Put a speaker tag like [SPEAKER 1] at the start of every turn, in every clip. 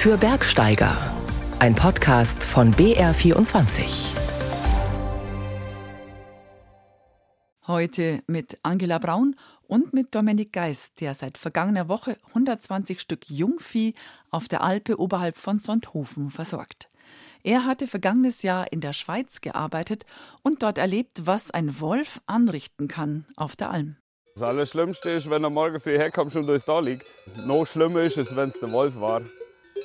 [SPEAKER 1] für Bergsteiger. Ein Podcast von BR24.
[SPEAKER 2] Heute mit Angela Braun und mit Dominik Geist, der seit vergangener Woche 120 Stück Jungvieh auf der Alpe oberhalb von Sonthofen versorgt. Er hatte vergangenes Jahr in der Schweiz gearbeitet und dort erlebt, was ein Wolf anrichten kann auf der Alm.
[SPEAKER 3] Das Allerschlimmste ist, wenn er morgen früh herkommt und uns da liegt. Noch schlimmer ist es, wenn es der Wolf war.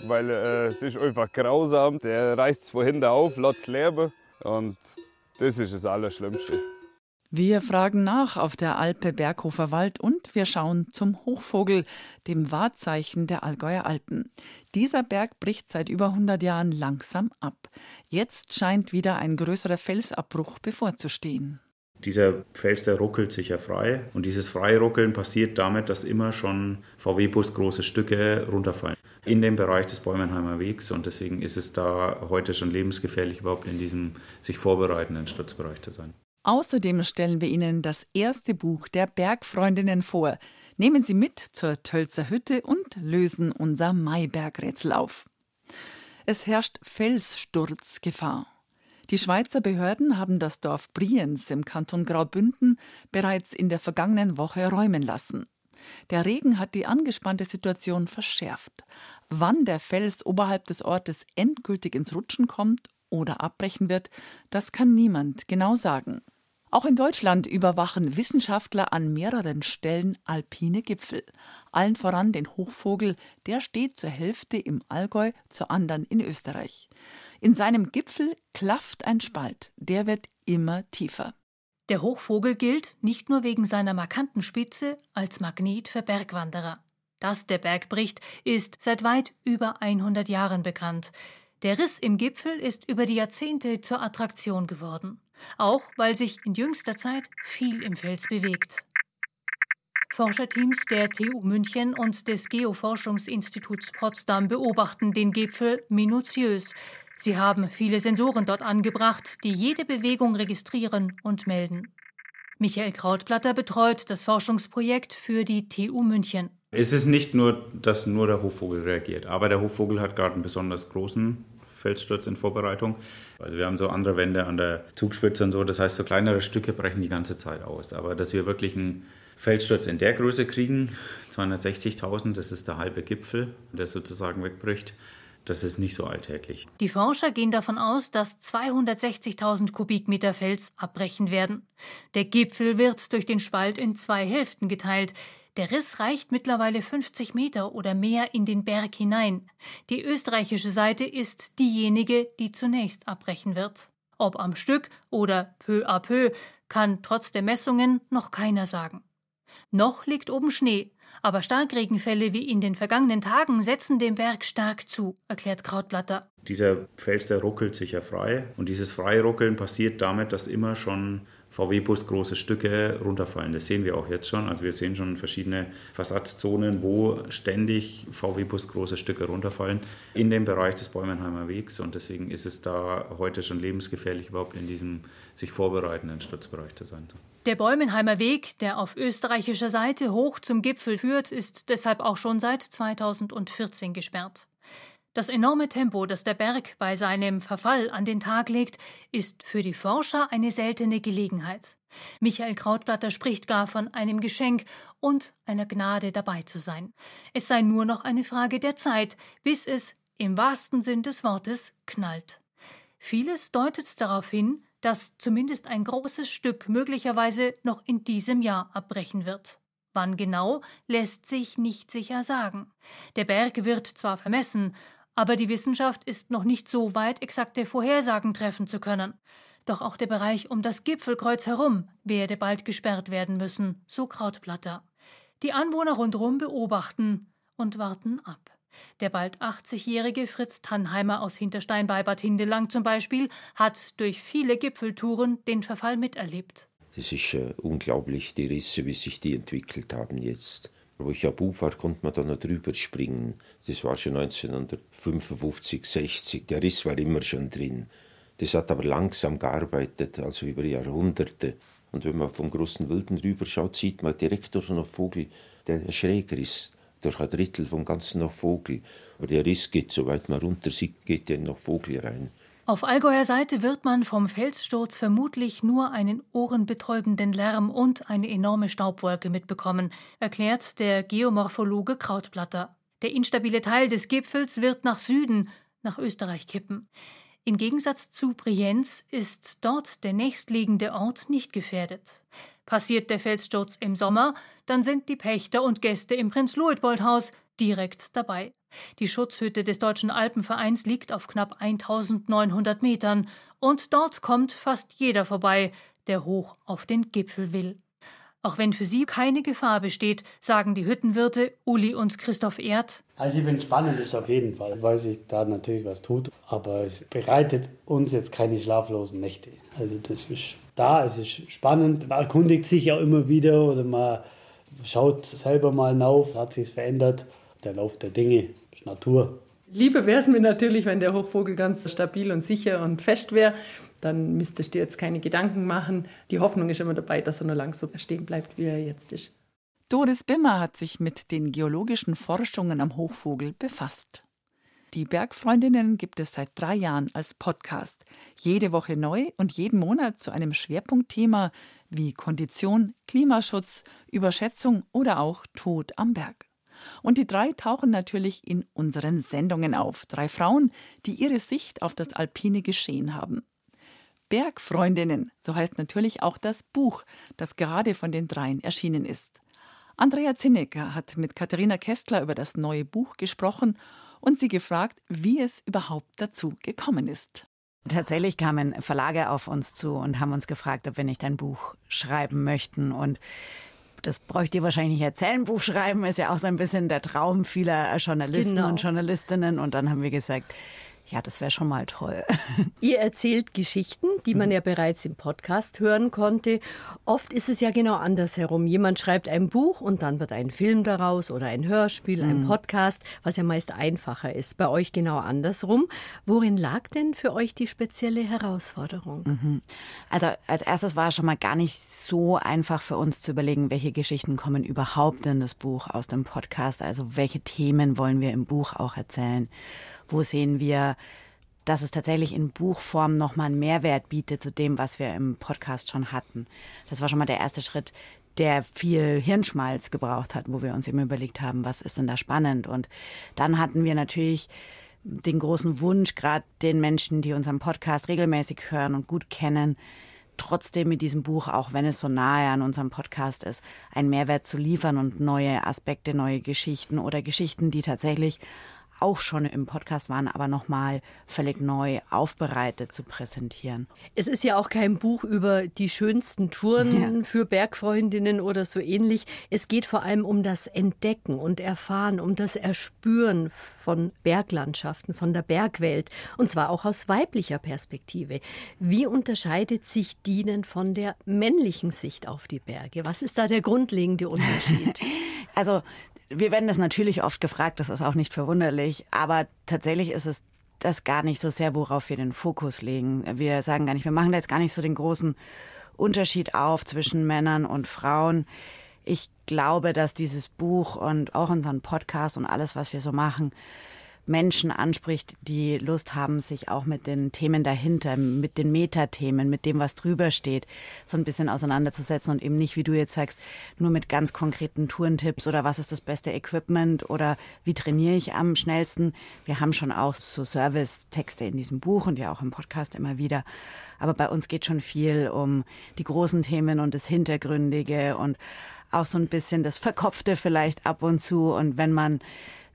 [SPEAKER 3] Weil äh, es ist einfach grausam. Der reißt es von hinten auf, lässt es leben. Und das ist das Allerschlimmste.
[SPEAKER 2] Wir fragen nach auf der Alpe Berghofer Wald und wir schauen zum Hochvogel, dem Wahrzeichen der Allgäuer Alpen. Dieser Berg bricht seit über 100 Jahren langsam ab. Jetzt scheint wieder ein größerer Felsabbruch bevorzustehen.
[SPEAKER 4] Dieser Fels, der ruckelt sich ja frei. Und dieses Freiruckeln passiert damit, dass immer schon VW-Bus große Stücke runterfallen in dem Bereich des Bäumenheimer Wegs. Und deswegen ist es da heute schon lebensgefährlich, überhaupt in diesem sich vorbereitenden Sturzbereich zu sein.
[SPEAKER 2] Außerdem stellen wir Ihnen das erste Buch der Bergfreundinnen vor. Nehmen Sie mit zur Tölzer Hütte und lösen unser Maibergrätsel auf. Es herrscht Felssturzgefahr. Die Schweizer Behörden haben das Dorf Brienz im Kanton Graubünden bereits in der vergangenen Woche räumen lassen. Der Regen hat die angespannte Situation verschärft. Wann der Fels oberhalb des Ortes endgültig ins Rutschen kommt oder abbrechen wird, das kann niemand genau sagen. Auch in Deutschland überwachen Wissenschaftler an mehreren Stellen alpine Gipfel. Allen voran den Hochvogel, der steht zur Hälfte im Allgäu, zur anderen in Österreich. In seinem Gipfel klafft ein Spalt, der wird immer tiefer.
[SPEAKER 5] Der Hochvogel gilt nicht nur wegen seiner markanten Spitze als Magnet für Bergwanderer. Dass der Berg bricht, ist seit weit über 100 Jahren bekannt. Der Riss im Gipfel ist über die Jahrzehnte zur Attraktion geworden, auch weil sich in jüngster Zeit viel im Fels bewegt. Forscherteams der TU München und des Geoforschungsinstituts Potsdam beobachten den Gipfel minutiös. Sie haben viele Sensoren dort angebracht, die jede Bewegung registrieren und melden. Michael Krautblatter betreut das Forschungsprojekt für die TU München.
[SPEAKER 4] Es ist nicht nur, dass nur der Hochvogel reagiert, aber der Hochvogel hat gerade einen besonders großen Felssturz in Vorbereitung. Also wir haben so andere Wände an der Zugspitze und so, das heißt so kleinere Stücke brechen die ganze Zeit aus. Aber dass wir wirklich einen Felssturz in der Größe kriegen, 260.000, das ist der halbe Gipfel, der sozusagen wegbricht, das ist nicht so alltäglich.
[SPEAKER 5] Die Forscher gehen davon aus, dass 260.000 Kubikmeter Fels abbrechen werden. Der Gipfel wird durch den Spalt in zwei Hälften geteilt. Der Riss reicht mittlerweile 50 Meter oder mehr in den Berg hinein. Die österreichische Seite ist diejenige, die zunächst abbrechen wird. Ob am Stück oder peu à peu, kann trotz der Messungen noch keiner sagen. Noch liegt oben Schnee, aber Starkregenfälle wie in den vergangenen Tagen setzen dem Berg stark zu, erklärt Krautblatter.
[SPEAKER 4] Dieser Fels, der ruckelt sich ja frei und dieses Freiruckeln passiert damit, dass immer schon VW-Bus große Stücke runterfallen. Das sehen wir auch jetzt schon. Also wir sehen schon verschiedene Versatzzonen, wo ständig VW-Bus große Stücke runterfallen in dem Bereich des Bäumenheimer Wegs. Und deswegen ist es da heute schon lebensgefährlich, überhaupt in diesem sich vorbereitenden Sturzbereich zu sein.
[SPEAKER 5] Der Bäumenheimer Weg, der auf österreichischer Seite hoch zum Gipfel führt, ist deshalb auch schon seit 2014 gesperrt. Das enorme Tempo, das der Berg bei seinem Verfall an den Tag legt, ist für die Forscher eine seltene Gelegenheit. Michael Krautblatter spricht gar von einem Geschenk und einer Gnade dabei zu sein. Es sei nur noch eine Frage der Zeit, bis es im wahrsten Sinn des Wortes knallt. Vieles deutet darauf hin, dass zumindest ein großes Stück möglicherweise noch in diesem Jahr abbrechen wird. Wann genau, lässt sich nicht sicher sagen. Der Berg wird zwar vermessen, aber die Wissenschaft ist noch nicht so weit, exakte Vorhersagen treffen zu können. Doch auch der Bereich um das Gipfelkreuz herum werde bald gesperrt werden müssen, so Krautblatter. Die Anwohner rundherum beobachten und warten ab. Der bald 80-jährige Fritz Tannheimer aus Hinterstein bei Bad Hindelang zum Beispiel hat durch viele Gipfeltouren den Verfall miterlebt.
[SPEAKER 6] Das ist äh, unglaublich, die Risse, wie sich die entwickelt haben jetzt. Wo ich ja Bub war, konnte man da noch drüber springen. Das war schon 1955, 60. Der Riss war immer schon drin. Das hat aber langsam gearbeitet, also über Jahrhunderte. Und wenn man vom großen Wilden rüberschaut, sieht man direkt durch einen Vogel, der schräger ist. durch ein Drittel vom Ganzen nach Vogel. Aber der Riss geht, soweit man runter sieht, geht der nach Vogel rein.
[SPEAKER 5] Auf Allgäuer Seite wird man vom Felssturz vermutlich nur einen ohrenbetäubenden Lärm und eine enorme Staubwolke mitbekommen, erklärt der Geomorphologe Krautblatter. Der instabile Teil des Gipfels wird nach Süden, nach Österreich kippen. Im Gegensatz zu Brienz ist dort der nächstliegende Ort nicht gefährdet. Passiert der Felssturz im Sommer, dann sind die Pächter und Gäste im Prinz-Luitpold-Haus direkt dabei. Die Schutzhütte des Deutschen Alpenvereins liegt auf knapp 1900 Metern und dort kommt fast jeder vorbei, der hoch auf den Gipfel will. Auch wenn für sie keine Gefahr besteht, sagen die Hüttenwirte Uli und Christoph Erd.
[SPEAKER 7] Also ich finde spannend ist auf jeden Fall, weil sich da natürlich was tut. Aber es bereitet uns jetzt keine schlaflosen Nächte. Also das ist da, es ist spannend. Man erkundigt sich ja immer wieder oder man schaut selber mal auf, hat sich verändert. Der Lauf der Dinge Natur.
[SPEAKER 8] Lieber wäre es mir natürlich, wenn der Hochvogel ganz stabil und sicher und fest wäre. Dann müsstest du dir jetzt keine Gedanken machen. Die Hoffnung ist immer dabei, dass er nur lang so stehen bleibt, wie er jetzt ist.
[SPEAKER 2] Doris Bimmer hat sich mit den geologischen Forschungen am Hochvogel befasst. Die Bergfreundinnen gibt es seit drei Jahren als Podcast. Jede Woche neu und jeden Monat zu einem Schwerpunktthema wie Kondition, Klimaschutz, Überschätzung oder auch Tod am Berg. Und die drei tauchen natürlich in unseren Sendungen auf. Drei Frauen, die ihre Sicht auf das alpine Geschehen haben. Bergfreundinnen, so heißt natürlich auch das Buch, das gerade von den dreien erschienen ist. Andrea Zinnecker hat mit Katharina Kästler über das neue Buch gesprochen und sie gefragt, wie es überhaupt dazu gekommen ist.
[SPEAKER 9] Tatsächlich kamen Verlage auf uns zu und haben uns gefragt, ob wir nicht ein Buch schreiben möchten. Und das bräuchte ihr wahrscheinlich nicht erzählen. Buch schreiben ist ja auch so ein bisschen der Traum vieler Journalisten genau. und Journalistinnen. Und dann haben wir gesagt, ja, das wäre schon mal toll.
[SPEAKER 10] Ihr erzählt Geschichten, die man ja bereits im Podcast hören konnte. Oft ist es ja genau andersherum. Jemand schreibt ein Buch und dann wird ein Film daraus oder ein Hörspiel, ein mhm. Podcast, was ja meist einfacher ist. Bei euch genau andersrum. Worin lag denn für euch die spezielle Herausforderung?
[SPEAKER 9] Mhm. Also als erstes war es schon mal gar nicht so einfach für uns zu überlegen, welche Geschichten kommen überhaupt in das Buch aus dem Podcast. Also welche Themen wollen wir im Buch auch erzählen. Wo sehen wir, dass es tatsächlich in Buchform nochmal einen Mehrwert bietet zu dem, was wir im Podcast schon hatten. Das war schon mal der erste Schritt, der viel Hirnschmalz gebraucht hat, wo wir uns eben überlegt haben, was ist denn da spannend. Und dann hatten wir natürlich den großen Wunsch, gerade den Menschen, die unseren Podcast regelmäßig hören und gut kennen, trotzdem mit diesem Buch, auch wenn es so nahe an unserem Podcast ist, einen Mehrwert zu liefern und neue Aspekte, neue Geschichten oder Geschichten, die tatsächlich auch schon im Podcast waren, aber nochmal völlig neu aufbereitet zu präsentieren.
[SPEAKER 10] Es ist ja auch kein Buch über die schönsten Touren ja. für Bergfreundinnen oder so ähnlich. Es geht vor allem um das Entdecken und Erfahren, um das Erspüren von Berglandschaften, von der Bergwelt und zwar auch aus weiblicher Perspektive. Wie unterscheidet sich die denn von der männlichen Sicht auf die Berge? Was ist da der grundlegende Unterschied?
[SPEAKER 9] also wir werden das natürlich oft gefragt, das ist auch nicht verwunderlich, aber tatsächlich ist es das gar nicht so sehr, worauf wir den Fokus legen. Wir sagen gar nicht, wir machen da jetzt gar nicht so den großen Unterschied auf zwischen Männern und Frauen. Ich glaube, dass dieses Buch und auch unseren Podcast und alles, was wir so machen, Menschen anspricht, die Lust haben, sich auch mit den Themen dahinter, mit den Metathemen, mit dem, was drüber steht, so ein bisschen auseinanderzusetzen und eben nicht, wie du jetzt sagst, nur mit ganz konkreten Tourentipps oder was ist das beste Equipment oder wie trainiere ich am schnellsten. Wir haben schon auch so Service-Texte in diesem Buch und ja auch im Podcast immer wieder. Aber bei uns geht schon viel um die großen Themen und das Hintergründige und auch so ein bisschen das Verkopfte vielleicht ab und zu. Und wenn man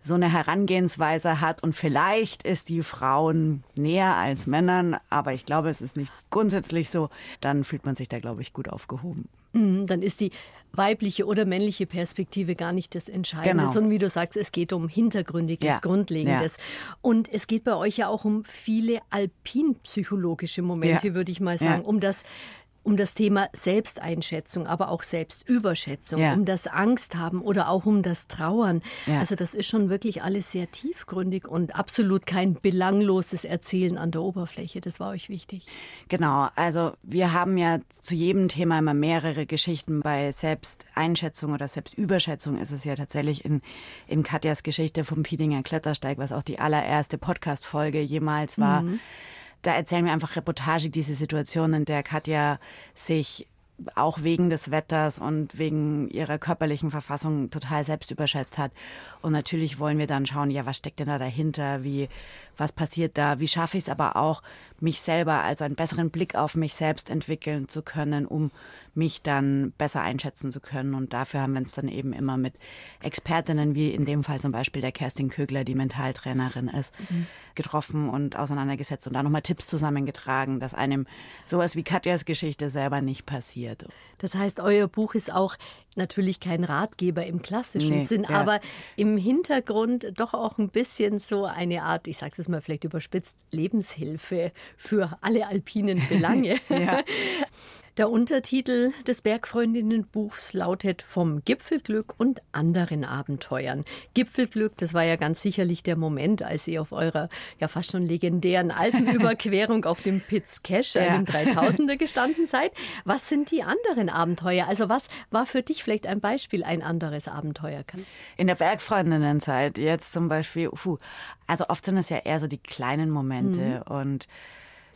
[SPEAKER 9] so eine Herangehensweise hat und vielleicht ist die Frauen näher als Männern, aber ich glaube, es ist nicht grundsätzlich so, dann fühlt man sich da, glaube ich, gut aufgehoben.
[SPEAKER 10] Mhm, dann ist die weibliche oder männliche Perspektive gar nicht das Entscheidende, genau. sondern wie du sagst, es geht um Hintergründiges, ja. Grundlegendes. Ja. Und es geht bei euch ja auch um viele alpinpsychologische Momente, ja. würde ich mal sagen, um das um das Thema Selbsteinschätzung, aber auch Selbstüberschätzung,
[SPEAKER 9] Ja.
[SPEAKER 10] um das Angst haben oder auch um das Trauern.
[SPEAKER 9] Ja.
[SPEAKER 10] Also das ist schon wirklich alles sehr tiefgründig und absolut kein belangloses Erzählen an der Oberfläche. Das war euch wichtig.
[SPEAKER 9] Genau, also wir haben ja zu jedem Thema immer mehrere Geschichten. Bei Selbsteinschätzung oder Selbstüberschätzung ist es ja tatsächlich in, in Katjas Geschichte vom Piedinger Klettersteig, was auch die allererste Podcast-Folge jemals war. Da erzählen wir einfach Reportage diese Situation, in der Katja sich auch wegen des Wetters und wegen ihrer körperlichen Verfassung total selbst überschätzt hat. Und natürlich wollen wir dann schauen, ja, was steckt denn da dahinter? Wie, was passiert da? Wie schaffe ich es aber auch, mich selber, also einen besseren Blick auf mich selbst entwickeln zu können, um mich dann besser einschätzen zu können. Und dafür haben wir uns dann eben immer mit Expertinnen, wie in dem Fall zum Beispiel der Kerstin Kögler, die Mentaltrainerin ist, getroffen und auseinandergesetzt und da nochmal Tipps zusammengetragen, dass einem sowas wie Katjas Geschichte selber nicht passiert.
[SPEAKER 10] Das heißt, euer Buch ist auch natürlich kein Ratgeber im klassischen
[SPEAKER 9] Nee,
[SPEAKER 10] Sinn,
[SPEAKER 9] ja.
[SPEAKER 10] aber im Hintergrund doch auch ein bisschen so eine Art, ich sage es mal vielleicht überspitzt, Lebenshilfe für alle alpinen Belange.
[SPEAKER 9] Ja.
[SPEAKER 10] Der Untertitel des Bergfreundinnenbuchs lautet Vom Gipfelglück und anderen Abenteuern. Gipfelglück, das war ja ganz sicherlich der Moment, als ihr auf eurer ja fast schon legendären Alpenüberquerung auf dem Piz Cash,
[SPEAKER 9] Ja.
[SPEAKER 10] einem 3000er gestanden seid. Was sind die anderen Abenteuer? Also was war für dich vielleicht ein Beispiel, ein anderes Abenteuer?
[SPEAKER 9] In der Bergfreundinnenzeit, jetzt zum Beispiel, puh, also oft sind es ja eher so die kleinen Momente und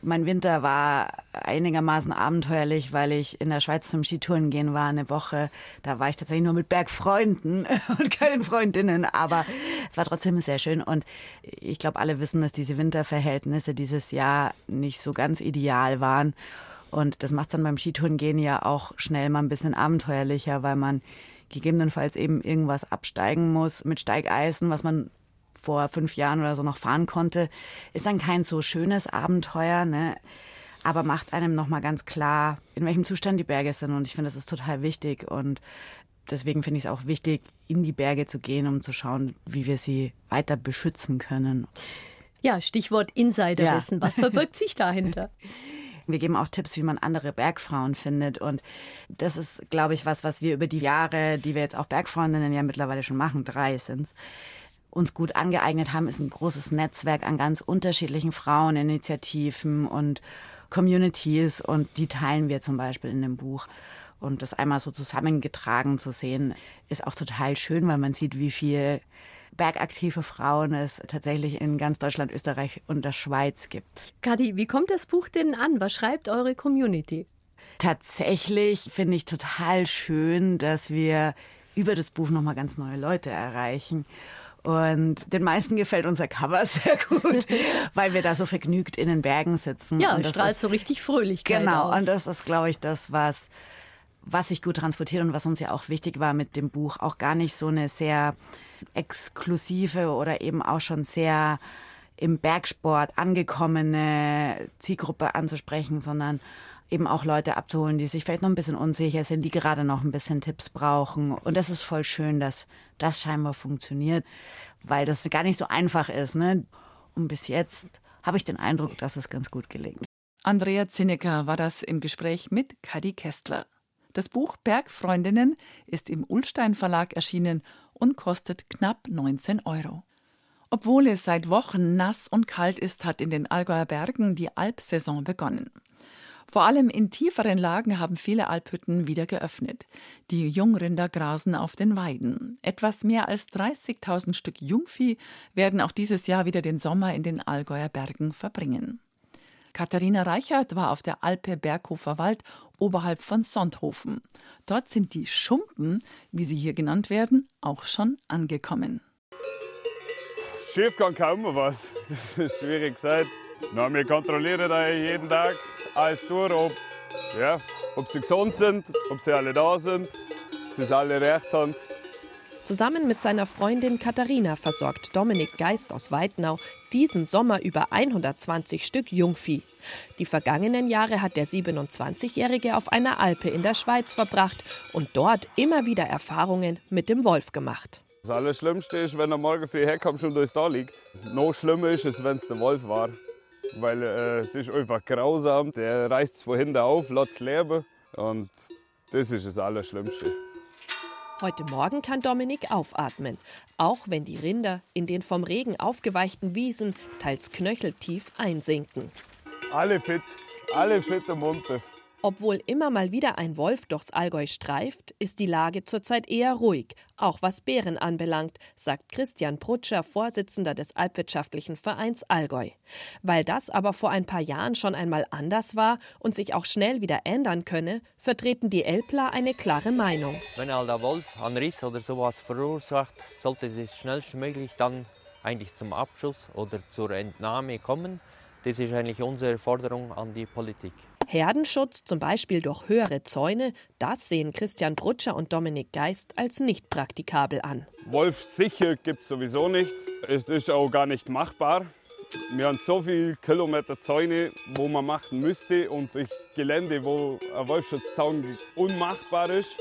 [SPEAKER 9] mein Winter war einigermaßen abenteuerlich, weil ich in der Schweiz zum Skitouren gehen war eine Woche. Da war ich tatsächlich nur mit Bergfreunden und keinen Freundinnen, aber es war trotzdem sehr schön und ich glaube, alle wissen, dass diese Winterverhältnisse dieses Jahr nicht so ganz ideal waren. Und das macht es dann beim Skitourengehen ja auch schnell mal ein bisschen abenteuerlicher, weil man gegebenenfalls eben irgendwas absteigen muss mit Steigeisen, was man vor fünf Jahren oder so noch fahren konnte. Ist dann kein so schönes Abenteuer, ne? aber macht einem nochmal ganz klar, in welchem Zustand die Berge sind. Und ich finde, das ist total wichtig. Und deswegen finde ich es auch wichtig, in die Berge zu gehen, um zu schauen, wie wir sie weiter beschützen können.
[SPEAKER 10] Ja, Stichwort Insiderwissen. Was verbirgt sich dahinter?
[SPEAKER 9] Wir geben auch Tipps, wie man andere Bergfrauen findet. Und das ist, glaube ich, was, was wir über die Jahre, die wir jetzt auch Bergfreundinnen ja mittlerweile schon machen, drei sind's, uns gut angeeignet haben, ist ein großes Netzwerk an ganz unterschiedlichen Fraueninitiativen und Communities. Und die teilen wir zum Beispiel in dem Buch. Und das einmal so zusammengetragen zu sehen, ist auch total schön, weil man sieht, wie viel bergaktive Frauen es tatsächlich in ganz Deutschland, Österreich und der Schweiz gibt.
[SPEAKER 10] Kadi, wie kommt das Buch denn an? Was schreibt eure Community?
[SPEAKER 9] Tatsächlich finde ich total schön, dass wir über das Buch nochmal ganz neue Leute erreichen. Und den meisten gefällt unser Cover sehr gut, weil wir da so vergnügt in den Bergen sitzen.
[SPEAKER 10] Ja,
[SPEAKER 9] und das
[SPEAKER 10] strahlt
[SPEAKER 9] ist-
[SPEAKER 10] so richtig Fröhlichkeit
[SPEAKER 9] Genau,
[SPEAKER 10] aus.
[SPEAKER 9] und das ist, glaube ich, das, was, was sich gut transportiert und was uns ja auch wichtig war mit dem Buch. Auch gar nicht so eine sehr exklusive oder eben auch schon sehr im Bergsport angekommene Zielgruppe anzusprechen, sondern eben auch Leute abzuholen, die sich vielleicht noch ein bisschen unsicher sind, die gerade noch ein bisschen Tipps brauchen. Und das ist voll schön, dass das scheinbar funktioniert, weil das gar nicht so einfach ist. Ne? Und bis jetzt habe ich den Eindruck, dass es ganz gut gelingt.
[SPEAKER 2] Andrea Zinnecker war das im Gespräch mit Kadi Kästler. Das Buch Bergfreundinnen ist im Ullstein Verlag erschienen und kostet knapp 19 Euro. Obwohl es seit Wochen nass und kalt ist, hat in den Allgäuer Bergen die Alpsaison begonnen. Vor allem in tieferen Lagen haben viele Alphütten wieder geöffnet. Die Jungrinder grasen auf den Weiden. Etwas mehr als 30.000 Stück Jungvieh werden auch dieses Jahr wieder den Sommer in den Allgäuer Bergen verbringen. Katharina Reichert war auf der Alpe Berghofer Wald oberhalb von Sonthofen. Dort sind die Schumpen, wie sie hier genannt werden, auch schon angekommen.
[SPEAKER 3] Schief kann kaum was. Das ist schwierig gesagt. Na, wir kontrollieren da jeden Tag alles durch, ob, ja, ob sie gesund sind, ob sie alle da sind, dass sie alle recht haben.
[SPEAKER 11] Zusammen mit seiner Freundin Katharina versorgt Dominik Geist aus Weidnau diesen Sommer über 120 Stück Jungvieh. Die vergangenen Jahre hat der 27-Jährige auf einer Alpe in der Schweiz verbracht und dort immer wieder Erfahrungen mit dem Wolf gemacht.
[SPEAKER 3] Das Allerschlimmste ist, wenn er morgen früh herkommt und uns da liegt. Noch schlimmer ist es, wenn es der Wolf war. Weil äh, es ist einfach grausam. Der reißt es von hinten auf, lässt leben und das ist das Allerschlimmste.
[SPEAKER 11] Heute Morgen kann Dominik aufatmen, auch wenn die Rinder in den vom Regen aufgeweichten Wiesen teils knöcheltief einsinken.
[SPEAKER 3] Alle fit, alle fit und munter.
[SPEAKER 11] Obwohl immer mal wieder ein Wolf durchs Allgäu streift, ist die Lage zurzeit eher ruhig, auch was Bären anbelangt, sagt Christian Prutscher, Vorsitzender des Alpwirtschaftlichen Vereins Allgäu. Weil das aber vor ein paar Jahren schon einmal anders war und sich auch schnell wieder ändern könne, vertreten die Elpler eine klare Meinung.
[SPEAKER 12] Wenn halt der Wolf einen Riss oder sowas verursacht, sollte es schnellstmöglich dann eigentlich zum Abschuss oder zur Entnahme kommen. Das ist eigentlich unsere Forderung an die Politik.
[SPEAKER 11] Herdenschutz, zum Beispiel durch höhere Zäune, das sehen Christian Brutscher und Dominik Geist als nicht praktikabel an.
[SPEAKER 3] Wolf sicher gibt es sowieso nicht. Es ist auch gar nicht machbar. Wir haben so viele Kilometer Zäune, wo man machen müsste und Gelände, wo ein Wolfsschutzzaun unmachbar ist.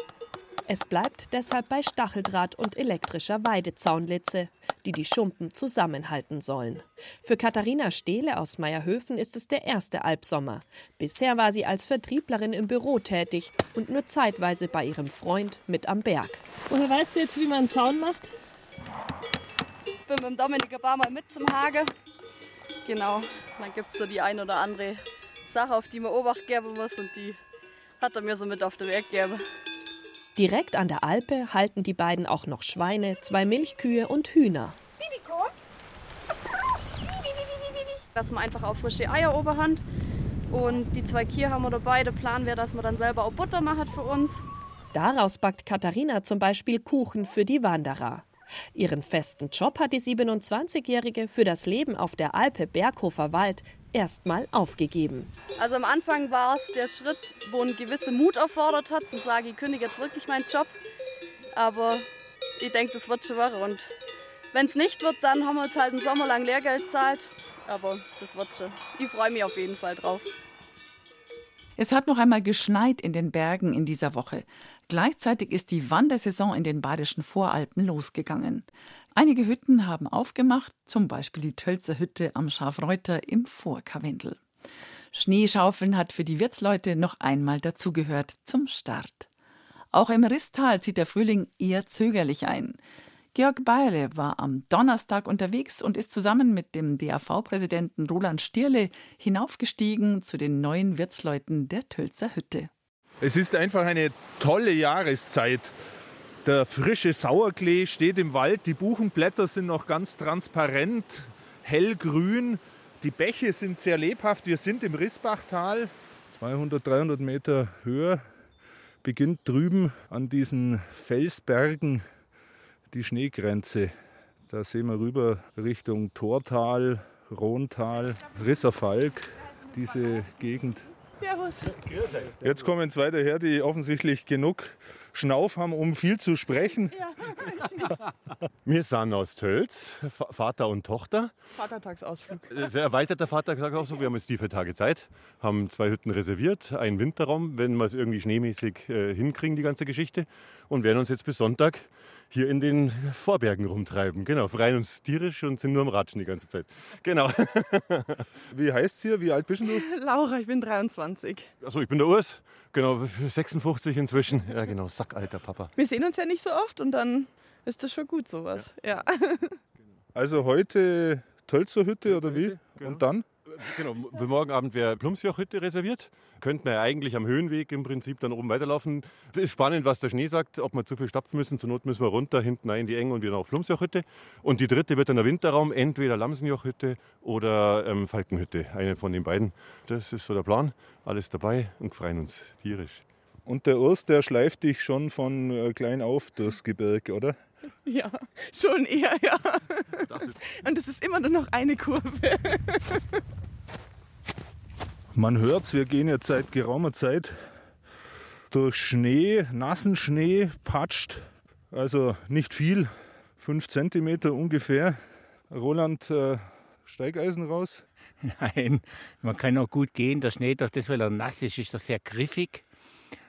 [SPEAKER 11] Es bleibt deshalb bei Stacheldraht und elektrischer Weidezaunlitze, die die Schumpen zusammenhalten sollen. Für Katharina Stehle aus Meierhöfen ist es der erste Albsommer. Bisher war sie als Vertrieblerin im Büro tätig und nur zeitweise bei ihrem Freund mit am Berg.
[SPEAKER 13] Woher weißt du jetzt, wie man einen Zaun macht?
[SPEAKER 14] Ich bin mit dem Dominik ein paar Mal mit zum Hage. Genau, dann gibt es so die ein oder andere Sache, auf die man Obacht geben muss und die hat er mir so mit auf den Weg gegeben.
[SPEAKER 11] Direkt an der Alpe halten die beiden auch noch Schweine, zwei Milchkühe und Hühner.
[SPEAKER 14] Dass man einfach auch frische Eier oberhand und die zwei Kühe haben wir dabei. Der Plan wäre, dass man dann selber auch Butter macht für uns.
[SPEAKER 11] Daraus backt Katharina zum Beispiel Kuchen für die Wanderer. Ihren festen Job hat die 27-Jährige für das Leben auf der Alpe Berghofer Wald erstmal aufgegeben.
[SPEAKER 14] Also am Anfang war es der Schritt, wo ein gewisser Mut erfordert hat, zu sagen, ich kündige jetzt wirklich meinen Job. Aber ich denke, das wird schon werden. Und wenn es nicht wird, dann haben wir uns halt einen Sommer lang Lehrgeld gezahlt. Aber das wird schon. Ich freue mich auf jeden Fall drauf.
[SPEAKER 2] Es hat noch einmal geschneit in den Bergen in dieser Woche. Gleichzeitig ist die Wandersaison in den badischen Voralpen losgegangen. Einige Hütten haben aufgemacht, zum Beispiel die Tölzer Hütte am Schafreuter im Vorkarwendel. Schneeschaufeln hat für die Wirtsleute noch einmal dazugehört zum Start. Auch im Risstal zieht der Frühling eher zögerlich ein. Georg Beile war am Donnerstag unterwegs und ist zusammen mit dem DAV-Präsidenten Roland Stierle hinaufgestiegen zu den neuen Wirtsleuten der Tölzer Hütte.
[SPEAKER 15] Es ist einfach eine tolle Jahreszeit. Der frische Sauerklee steht im Wald, die Buchenblätter sind noch ganz transparent, hellgrün. Die Bäche sind sehr lebhaft. Wir sind im Rissbachtal. 200, 300 Meter höher beginnt drüben an diesen Felsbergen die Schneegrenze. Da sehen wir rüber Richtung Tortal, Rohntal, Risserfalk, diese Gegend.
[SPEAKER 13] Servus.
[SPEAKER 15] Jetzt kommen zwei daher, die offensichtlich genug Schnauf haben, um viel zu sprechen.
[SPEAKER 16] Wir sind aus Tölz, Vater und Tochter.
[SPEAKER 13] Vatertagsausflug.
[SPEAKER 16] Sehr erweiterter Vatertagsausflug. Wir haben jetzt die vier Tage Zeit, haben zwei Hütten reserviert, einen Winterraum, wenn wir es irgendwie schneemäßig äh, hinkriegen, die ganze Geschichte. Und werden uns jetzt bis Sonntag hier in den Vorbergen rumtreiben. Genau, freien uns tierisch und sind nur am Ratschen die ganze Zeit. Genau.
[SPEAKER 15] Wie heißt es hier? Wie alt bist du?
[SPEAKER 13] Laura, ich bin 23.
[SPEAKER 16] Achso, ich bin der Urs. Genau, 56 inzwischen. Ja, genau, sackalter Papa.
[SPEAKER 13] Wir sehen uns ja nicht so oft und dann ist das schon gut sowas. Ja.
[SPEAKER 15] Also heute Tölzer Hütte oder wie? Und dann?
[SPEAKER 16] Genau, für morgen Abend wäre Plumsjoch-Hütte reserviert. Könnten wir ja eigentlich am Höhenweg im Prinzip dann oben weiterlaufen. Ist spannend, was der Schnee sagt, ob wir zu viel stapfen müssen. Zur Not müssen wir runter, hinten rein in die Eng und wieder auf Plumsjoch-Hütte. Und die dritte wird dann der Winterraum, entweder Lamsenjoch-Hütte oder ähm, Falkenhütte. Eine von den beiden. Das ist so der Plan. Alles dabei und freuen uns tierisch.
[SPEAKER 15] Und der Urs, der schleift dich schon von äh, klein auf durchs Gebirge, oder?
[SPEAKER 13] Ja, schon eher, ja. Und es ist immer nur noch eine Kurve.
[SPEAKER 15] Man hört's, wir gehen jetzt seit geraumer Zeit durch Schnee, nassen Schnee, patscht. Also nicht viel, fünf Zentimeter ungefähr. Roland, äh, Steigeisen raus?
[SPEAKER 17] Nein, man kann auch gut gehen. Der Schnee, durch das, weil er nass ist, ist er sehr griffig.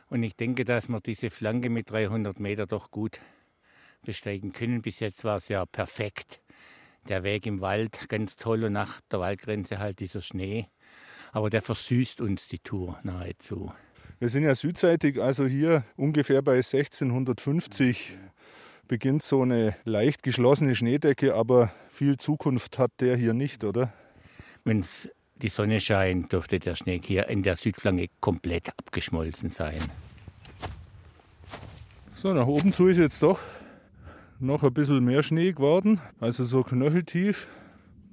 [SPEAKER 17] Und ich denke, dass wir diese Flanke mit 300 Meter doch gut besteigen können. Bis jetzt war es ja perfekt. der Weg im Wald ganz toll und nach der Waldgrenze halt dieser Schnee. Aber der versüßt uns die Tour nahezu.
[SPEAKER 15] Wir sind ja südseitig, also hier ungefähr bei 1650 beginnt so eine leicht geschlossene Schneedecke, aber viel Zukunft hat der hier nicht, oder?
[SPEAKER 17] Wenn die Sonne scheint, dürfte der Schnee hier in der Südflanke komplett abgeschmolzen sein.
[SPEAKER 15] So, nach oben zu ist jetzt doch noch ein bisschen mehr Schnee geworden, also so knöcheltief.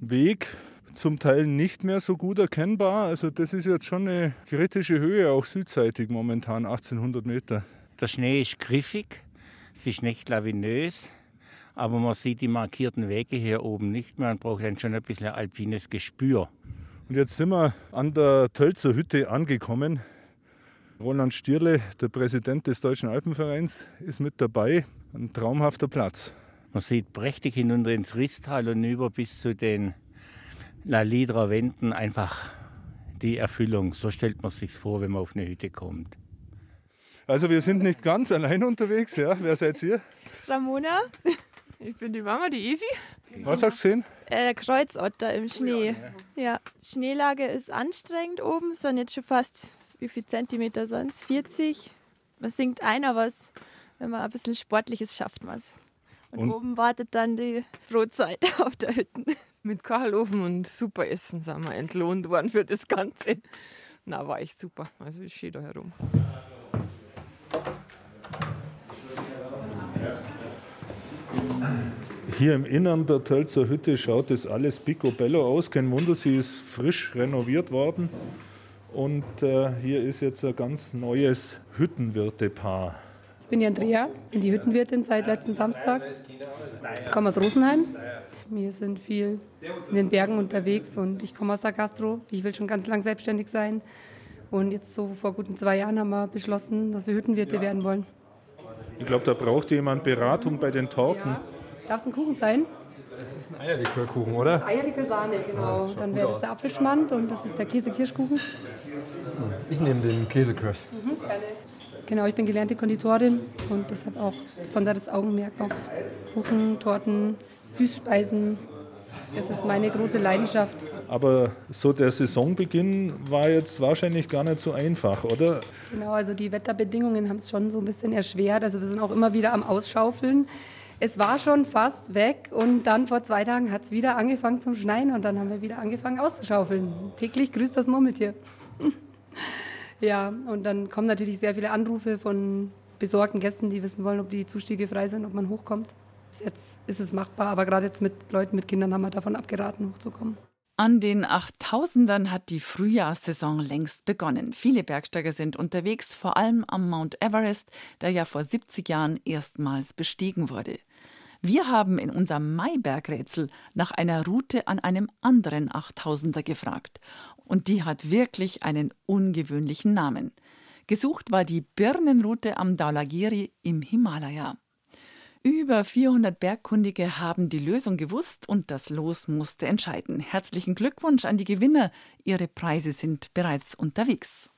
[SPEAKER 15] Weg zum Teil nicht mehr so gut erkennbar. Also das ist jetzt schon eine kritische Höhe, auch südseitig momentan 1800 Meter.
[SPEAKER 17] Der Schnee ist griffig, es ist nicht lawinös, aber man sieht die markierten Wege hier oben nicht mehr und braucht dann schon ein bisschen alpines Gespür.
[SPEAKER 15] Und jetzt sind wir an der Tölzer Hütte angekommen. Roland Stierle, der Präsident des Deutschen Alpenvereins, ist mit dabei. Ein traumhafter Platz.
[SPEAKER 17] Man sieht prächtig hinunter ins Risstal und über bis zu den La Lidra Wänden einfach die Erfüllung. So stellt man sich vor, wenn man auf eine Hütte kommt.
[SPEAKER 15] Also wir sind nicht ganz allein unterwegs, ja? Wer seid ihr?
[SPEAKER 18] Ramona, ich bin die Mama, die Evi.
[SPEAKER 15] Was hast du gesehen?
[SPEAKER 18] Äh, Kreuzotter im Schnee. Ja, Schneelage ist anstrengend oben, es sind jetzt schon fast, wie viel Zentimeter sonst? 40. Man singt einer was, wenn man ein bisschen Sportliches schafft man es. Und, und, oben wartet dann die Brotzeit auf der Hütte.
[SPEAKER 19] Mit Kachelofen und super Essen sind wir entlohnt worden für das Ganze. Na, war echt super. Also ich stehe da herum.
[SPEAKER 15] Hier im Innern der Tölzer Hütte schaut das alles picobello aus. Kein Wunder, sie ist frisch renoviert worden. Und äh, hier ist jetzt ein ganz neues Hüttenwirtepaar.
[SPEAKER 20] Ich bin die Andrea, bin die Hüttenwirtin seit letzten Samstag. Ich komme aus Rosenheim. Wir sind viel in den Bergen unterwegs und ich komme aus der Gastro. Ich will schon ganz lang selbstständig sein. Und jetzt so vor guten zwei Jahren haben wir beschlossen, dass wir Hüttenwirte werden wollen.
[SPEAKER 15] Ich glaube, da braucht jemand Beratung bei den Torten. Ja.
[SPEAKER 20] Darf es ein Kuchen sein?
[SPEAKER 21] Das ist ein Eierlikörkuchen, oder? Das
[SPEAKER 20] Eierlikör Sahne, genau. Dann wäre das der Apfelschmand und das ist der Käse-Kirschkuchen.
[SPEAKER 21] Ich nehme den Käsekirsch.
[SPEAKER 20] Mhm, gerne. Genau, ich bin gelernte Konditorin und deshalb auch besonderes Augenmerk auf Kuchen, Torten, Süßspeisen. Das ist meine große Leidenschaft.
[SPEAKER 15] Aber so der Saisonbeginn war jetzt wahrscheinlich gar nicht so einfach, oder?
[SPEAKER 20] Genau, also die Wetterbedingungen haben es schon so ein bisschen erschwert. Also wir sind auch immer wieder am Ausschaufeln. Es war schon fast weg und dann vor zwei Tagen hat es wieder angefangen zum Schneien und dann haben wir wieder angefangen auszuschaufeln. Täglich grüßt das Murmeltier. ja, und dann kommen natürlich sehr viele Anrufe von besorgten Gästen, die wissen wollen, ob die Zustiege frei sind, ob man hochkommt. Bis jetzt ist es machbar, aber gerade jetzt mit Leuten mit Kindern haben wir davon abgeraten, hochzukommen.
[SPEAKER 2] An den 8000ern hat die Frühjahrssaison längst begonnen. Viele Bergsteiger sind unterwegs, vor allem am Mount Everest, der ja vor 70 Jahren erstmals bestiegen wurde. Wir haben in unserem Maibergrätsel nach einer Route an einem anderen 8000er gefragt. Und die hat wirklich einen ungewöhnlichen Namen. Gesucht war die Birnenroute am Dhaulagiri im Himalaya. Über 400 Bergkundige haben die Lösung gewusst und das Los musste entscheiden. Herzlichen Glückwunsch an die Gewinner. Ihre Preise sind bereits unterwegs.